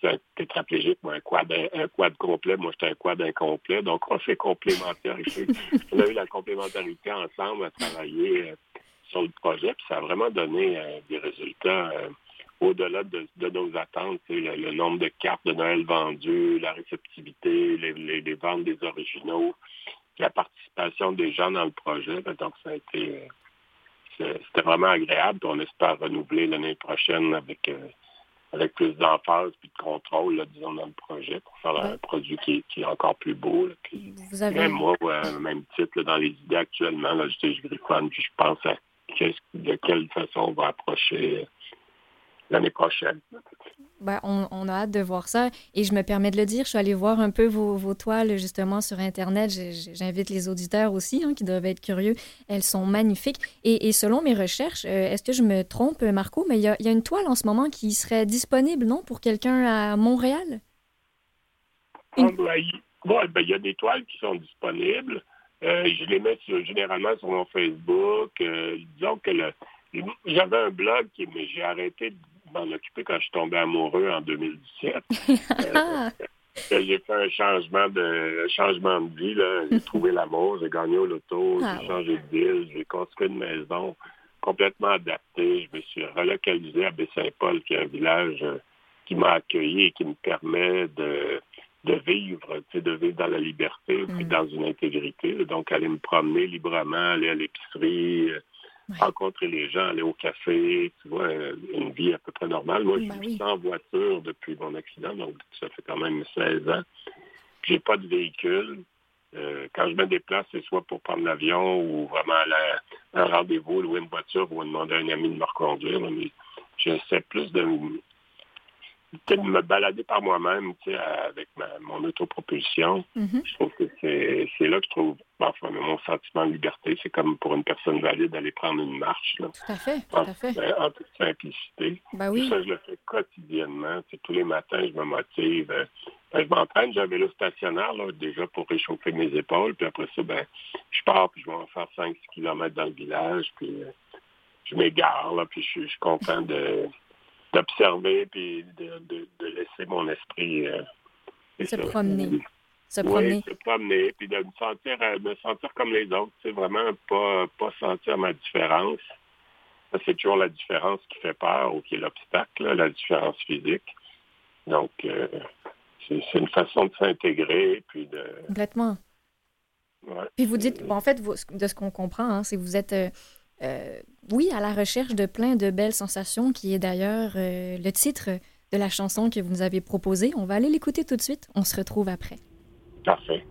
c'est un, tétraplégique, moi, un quad, un quad complet. Moi, j'étais un quad incomplet. Donc, on s'est complémentarité. on a eu la complémentarité ensemble à travailler euh, sur le projet. Puis ça a vraiment donné euh, des résultats euh, au-delà de, de nos attentes. Le, le nombre de cartes de Noël vendues, la réceptivité, les, les- les ventes des originaux la participation des gens dans le projet. Ben, Donc, ça a été, c'était vraiment agréable. On espère renouveler l'année prochaine avec, euh, avec plus d'emphase puis de contrôle, là, disons, dans le projet pour faire un produit qui, est- qui est encore plus beau. là. Puis, Vous avez... même moi, ouais, même titre là, dans les idées actuellement, là, je, je griffonne, puis je pense à de quelle façon on va approcher euh, l'année prochaine. Ben, on, on a hâte de voir ça. Et je me permets de le dire, je suis allée voir un peu vos, vos toiles justement sur Internet. J'invite les auditeurs aussi hein, qui doivent être curieux. Elles sont magnifiques. Et, et selon mes recherches, euh, est-ce que je me trompe, Marco, mais il y a, il y a une toile en ce moment qui serait disponible, non, pour quelqu'un à Montréal? Ah, ben, il ouais, ben, il y a des toiles qui sont disponibles. Euh, je les mets sur- généralement sur mon Facebook. Euh, disons que le- j'avais un blog, qui, mais j'ai arrêté de m'en occuper quand je suis tombé amoureux en 2017. Ah, Euh, j'ai fait un changement de un changement de vie. J'ai trouvé l'amour, j'ai gagné au loto, Ah, j'ai changé de ville, j'ai construit une maison complètement adaptée. Je me suis relocalisé à Baie-Saint-Paul, qui est un village euh, qui m'a accueilli et qui me permet de, de vivre, de vivre dans la liberté puis Mm. dans une intégrité. Donc, aller me promener librement, aller à l'épicerie, euh, Ouais. rencontrer les gens, aller au café, tu vois, euh, une vie à peu près normale. Moi, je Ben suis oui. sans voiture depuis mon accident, donc ça fait quand même 16 ans. J'ai pas de véhicule. Euh, quand je me déplace, c'est soit pour prendre l'avion ou vraiment aller à un rendez-vous, louer une voiture ou demander à un ami de me reconduire. Mais j'essaie plus de, de me balader par moi-même tu sais, avec ma- mon autopropulsion. mhm. Je trouve que c'est là que je trouve enfin, mon sentiment de liberté. C'est comme pour une personne valide d'aller prendre une marche. Là, Tout à fait, tout en, à fait. en toute simplicité. Ben oui. Ça, je le fais quotidiennement. Tu sais, tous les matins, je me motive. Euh, ben, je m'entraîne, j'ai un vélo stationnaire là, déjà pour réchauffer mes épaules. Puis après ça, ben, je pars, puis je vais en faire 5-6 kilomètres dans le village. Puis euh, je m'égare, là, puis je, je suis content de d'observer puis de, de- de laisser mon esprit euh, Se promener. se promener. Oui, se promener, puis de me sentir, euh, me sentir comme les autres. C'est vraiment pas, pas sentir ma différence. C'est toujours la différence qui fait peur ou qui est l'obstacle, la différence physique. Donc, euh, c'est c'est une façon de s'intégrer, puis de... Complètement. ouais. Puis vous dites, bon, en fait, vous- de ce qu'on comprend, hein, c'est que vous êtes, euh, euh, oui, à la recherche de plein de belles sensations, qui est d'ailleurs euh, le titre de la chanson que vous nous avez proposée. On va aller l'écouter tout de suite. On se retrouve après. Parfait.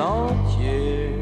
Les sentiers,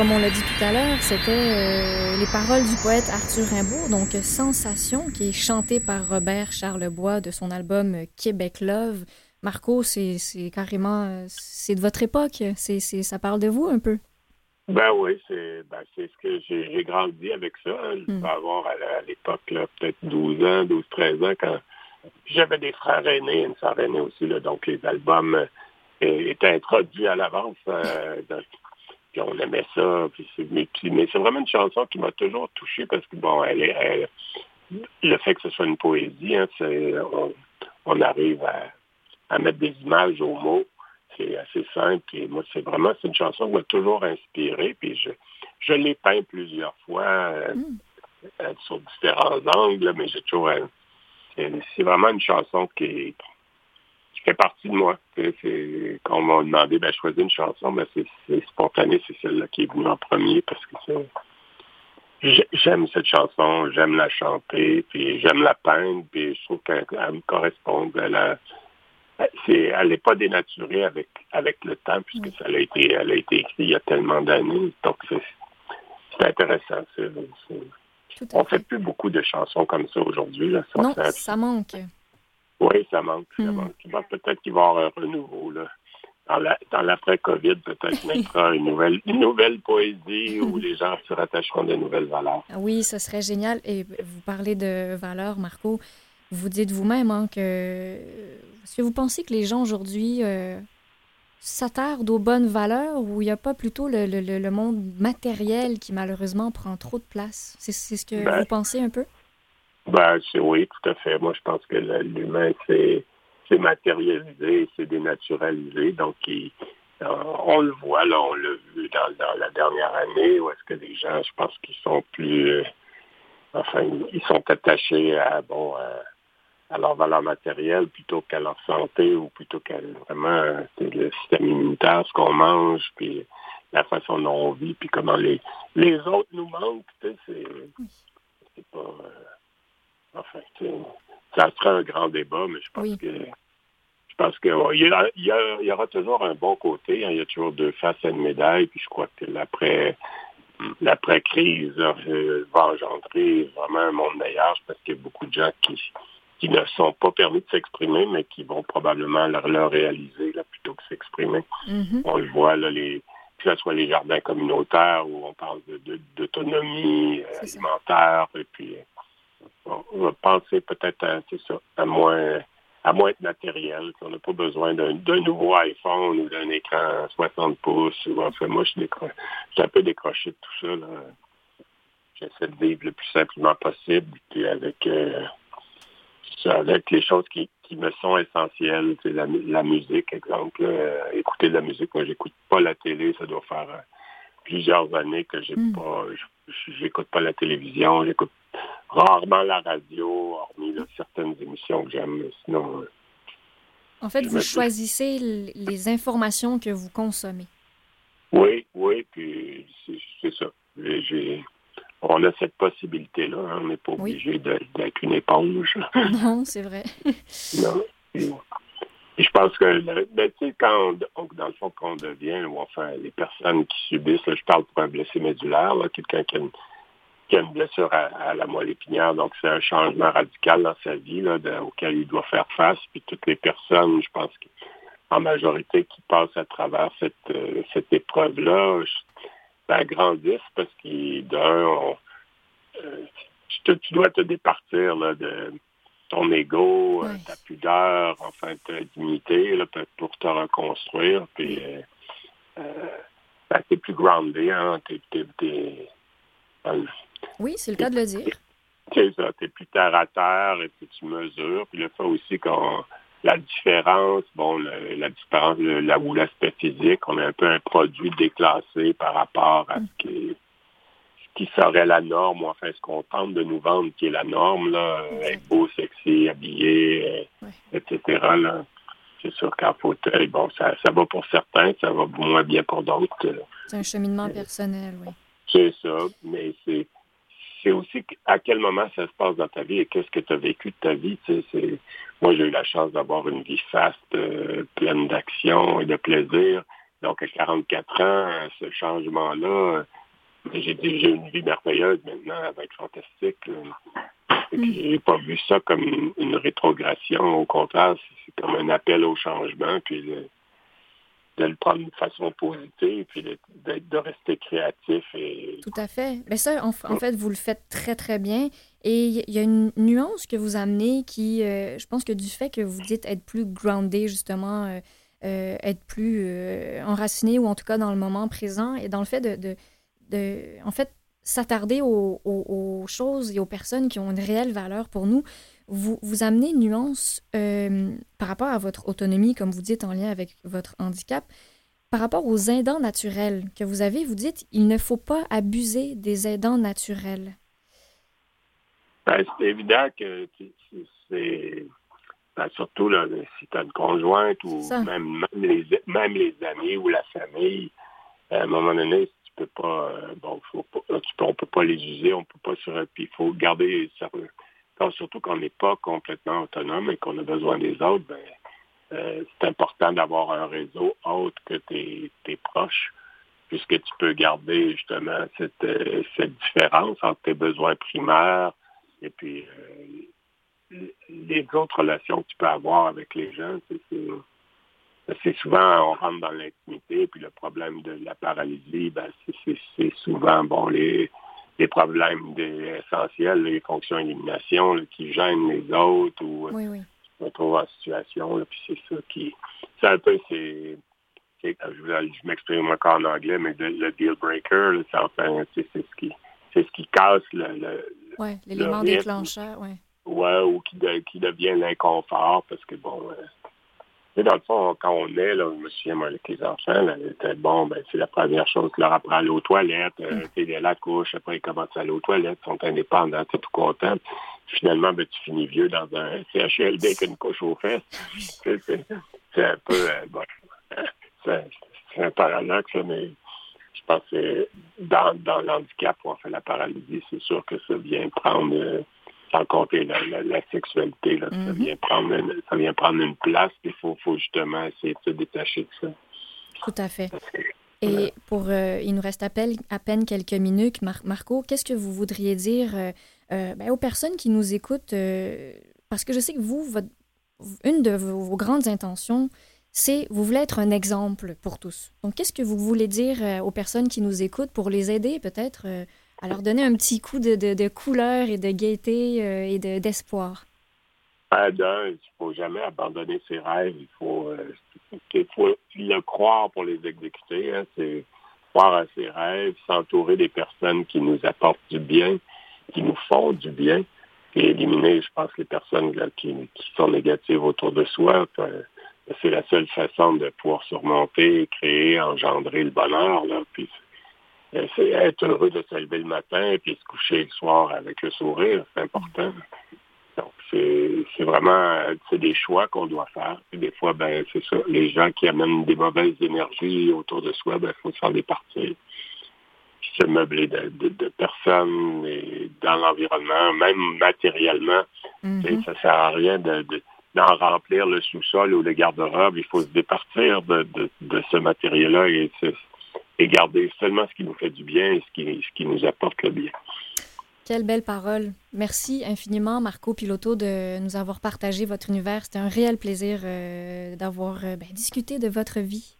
comme on l'a dit tout à l'heure, c'était euh, les paroles du poète Arthur Rimbaud, donc Sensation, qui est chanté par Robert Charlebois de son album Québec Love. Marco, c'est carrément, c'est de votre époque, c'est ça parle de vous un peu? Ben oui, c'est ben, ce que j'ai grandi avec ça. Je hmm. avoir à l'époque peut-être 12 ans, 12, 13 ans, quand j'avais des frères aînés, une sœur aînée aussi, là, donc les albums euh, étaient introduits à l'avance. Euh, puis on aimait ça. mais, c'est vraiment une chanson qui m'a toujours touché parce que bon, elle le fait que ce soit une poésie, hein, on, arrive à, mettre des images aux mots. C'est assez simple. Et moi, c'est vraiment c'est une chanson qui m'a toujours inspiré. Puis je, je l'ai peint plusieurs fois euh, mm. euh, sur différents angles, mais j'ai toujours c'est vraiment une chanson qui, fait partie de moi. quand on m'a demandé de ben, choisir une chanson, ben, c'est spontané, c'est celle-là qui est venue en premier parce que j'aime cette chanson, j'aime la chanter, puis j'aime la peindre, puis je trouve qu'elle me correspond. Elle elle n'est pas dénaturée avec avec le temps puisque ça a été elle a été écrite il y a tellement d'années donc c'est intéressant on fait plus beaucoup de chansons comme ça aujourd'hui. Non, ça, manque. Oui, ça manque. Hmm. Peut-être qu'il va y avoir un renouveau. Là. Dans l'après-COVID, peut-être mettra une nouvelle, une nouvelle poésie où les gens se rattacheront de nouvelles valeurs. Ah oui, ce serait génial. Et vous parlez de valeurs, Marco. Vous dites vous-même hein, que... Est-ce que vous pensez que les gens aujourd'hui... Euh, s'attarde aux bonnes valeurs ou il n'y a pas plutôt le, monde matériel qui malheureusement prend trop de place? C'est ce que ben. vous pensez un peu? Ben, oui, tout à fait. Moi, je pense que l'humain, c'est matérialisé, c'est dénaturalisé. Donc, euh, on le voit, là, on l'a vu dans, la dernière année, où est-ce que les gens, je pense qu'ils sont plus... Euh, enfin, ils sont attachés à, bon, à, à leur valeur matérielle plutôt qu'à leur santé ou plutôt qu'à vraiment le système immunitaire, ce qu'on mange, puis la façon dont on vit, puis comment les, les autres nous manquent, c'est, c'est pas... Euh, enfin, ça sera un grand débat, mais je pense que je pense qu'il il y, aura toujours un bon côté. Hein. il y a toujours deux faces à une médaille. Puis je crois que l'après l'après-crise euh, va engendrer vraiment un monde meilleur parce qu'il y a beaucoup de gens qui, qui ne sont pas permis de s'exprimer, mais qui vont probablement le, réaliser là, plutôt que s'exprimer. Mm-hmm. On le voit, là, les, que ce soit les jardins communautaires où on parle d'autonomie de, euh, alimentaire, et puis penser peut-être à, ça, à moins à moins de matériel. On n'a pas besoin d'un nouveau iPhone ou d'un écran 60 pouces. Ou, enfin, moi, je suis, un peu décroché de tout ça. J'essaie de vivre le plus simplement possible, puis avec euh, avec les choses qui, me sont essentielles, c'est la, musique, exemple. Écouter de la musique, moi, j'écoute pas la télé, ça doit faire euh, plusieurs années que j'ai hmm. pas, j'écoute pas la télévision, j'écoute rarement la radio, hormis certaines émissions que j'aime, sinon. Euh, en fait, vous choisissez les informations que vous consommez. Oui, oui, puis c'est ça. J'ai on a cette possibilité-là. Hein. On n'est pas obligé d'être une éponge. Non, c'est vrai. non. je pense que, ben, tu sais, quand, dans le fond, quand on devient, ou enfin, les personnes qui subissent, je parle pour un blessé médulaire, quelqu'un qui, a une blessure à, la moelle épinière, donc c'est un changement radical dans sa vie là, auquel il doit faire face. Puis toutes les personnes, je pense en majorité, qui passent à travers cette, euh, cette épreuve-là, grandissent parce que d'un, euh, tu, dois te départir de ton ego, euh, ta pudeur, enfin ta dignité là, pour te reconstruire. Puis euh, ben, t'es plus groundé, hein, oui, c'est le cas de le dire. C'est ça, t'es plus terre à terre et puis tu mesures. Puis le fait aussi qu'on la différence, bon, la différence là où l'aspect physique, on est un peu un produit déclassé par rapport à ce qui, ce qui serait la norme, ou enfin ce qu'on tente de nous vendre qui est la norme, là, être beau, sexy, habillé, etc. Là. C'est sûr qu'en fauteuil, bon, ça, ça va pour certains, ça va moins bien pour d'autres. C'est un cheminement personnel, oui. C'est ça, mais c'est c'est aussi à quel moment ça se passe dans ta vie et qu'est-ce que tu as vécu de ta vie. Moi, j'ai eu la chance d'avoir une vie faste, euh, pleine d'action et de plaisir. Donc, à 44 ans, ce changement-là, j'ai déjà une vie merveilleuse maintenant, elle va être fantastique. Mm. J'ai pas vu ça comme une, rétrogression. Au contraire, c'est comme un appel au changement, puis de le prendre de façon positive, puis de, de, rester créatif. Et... Tout à fait. Mais ça, en, fait, vous le faites très, très bien. Et il y a une nuance que vous amenez qui, euh, je pense que du fait que vous dites être plus groundé, justement, euh, euh, être plus enraciné, ou en tout cas dans le moment présent, et dans le fait de, de, en fait, s'attarder aux, choses et aux personnes qui ont une réelle valeur pour nous, vous, vous amenez une nuance euh, par rapport à votre autonomie, comme vous dites, en lien avec votre handicap. Par rapport aux aidants naturels que vous avez, vous dites il ne faut pas abuser des aidants naturels. Ben, c'est évident que c'est. Ben, surtout là, si tu as une conjointe ou même, les, même les amis ou la famille, à un moment donné, tu peux pas. Euh, bon, faut pas, on peut pas les user, on peut pas se. Puis il faut garder surtout qu'on n'est pas complètement autonome et qu'on a besoin des autres, ben, euh, c'est important d'avoir un réseau autre que tes, proches, puisque tu peux garder justement cette, euh, cette différence entre tes besoins primaires et puis euh, les autres relations que tu peux avoir avec les gens. C'est souvent, on rentre dans l'intimité, puis le problème de la paralysie, ben, c'est souvent, bon, les, des problèmes essentiels, les fonctions d'élimination qui gênent les autres ou oui, oui. se retrouvent en situation. puis c'est ça qui. C'est un peu, c'est. Je, m'exprime encore en anglais, mais le, deal breaker, c'est enfin, c'est ce qui c'est ce qui casse le. le oui, l'élément déclencheur, oui. Ouais, ou qui, qui devient l'inconfort parce que bon, euh, dans le fond, quand on est, là, je me souviens, avec les enfants, là, bon, ben, c'est la première chose que leur apprend à aller aux toilettes, euh, mm. la couche, après ils commencent à aller aux toilettes, ils sont indépendants, t'es tout content. Finalement, ben, tu finis vieux dans un CHLD avec une couche aux fesses. c'est un peu, euh, bon, c'est un paradoxe, mais je pense que dans, dans l'handicap, on fait la paralysie, c'est sûr que ça vient prendre... Euh, sans compter la, sexualité. Là, ça, mhm. vient prendre une, ça vient prendre une place, il faut, faut justement essayer de se détacher de ça. Tout à fait. Et pour, euh, il nous reste à peine, à peine quelques minutes. Marco, qu'est-ce que vous voudriez dire euh, euh, ben, aux personnes qui nous écoutent? parce que je sais que vous, votre, une de vos, grandes intentions, c'est vous voulez être un exemple pour tous. Donc, qu'est-ce que vous voulez dire aux personnes qui nous écoutent pour les aider peut-être à leur donner un petit coup de, de, couleur et de gaieté euh, et d'espoir? Ben, il ne faut jamais abandonner ses rêves. Il faut, euh, faut le croire pour les exécuter. Hein. C'est croire à ses rêves, s'entourer des personnes qui nous apportent du bien, qui nous font du bien, et éliminer, je pense, les personnes qui, sont négatives autour de soi. C'est la seule façon de pouvoir surmonter, créer, engendrer le bonheur. Là. Puis c'est être heureux de se lever le matin et puis se coucher le soir avec le sourire, c'est important. Donc, c'est vraiment c'est des choix qu'on doit faire. des fois, ben c'est ça. Les gens qui amènent des mauvaises énergies autour de soi, ben il faut s'en départir. Puis se meubler de, de, personnes et dans l'environnement, même matériellement. Mm-hmm. Ça sert à rien de, d'en remplir le sous-sol ou le garde-robe. Il faut se départir de, de, de ce matériel-là et et garder seulement ce qui nous fait du bien et ce qui, ce qui nous apporte le bien. Quelle belle parole. Merci infiniment, Marco Piloto, de nous avoir partagé votre univers. C'était un réel plaisir euh, d'avoir euh, ben, discuté de votre vie.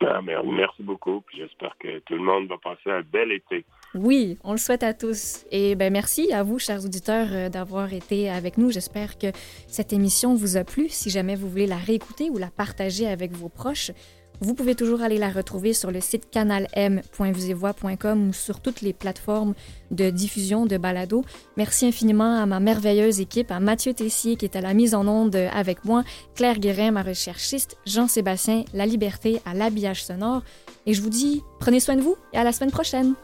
Ah, merci beaucoup. J'espère que tout le monde va passer un bel été. Oui, on le souhaite à tous. Et ben merci à vous, chers auditeurs, euh, d'avoir été avec nous. J'espère que cette émission vous a plu. Si jamais vous voulez la réécouter ou la partager avec vos proches, vous pouvez toujours aller la retrouver sur le site canalm.vusevoix.com ou sur toutes les plateformes de diffusion de balado. Merci infiniment à ma merveilleuse équipe, à Mathieu Tessier qui est à la mise en onde avec moi, Claire Guérin, ma recherchiste, Jean-Sébastien, La Liberté à l'habillage sonore. Et je vous dis, prenez soin de vous et à la semaine prochaine.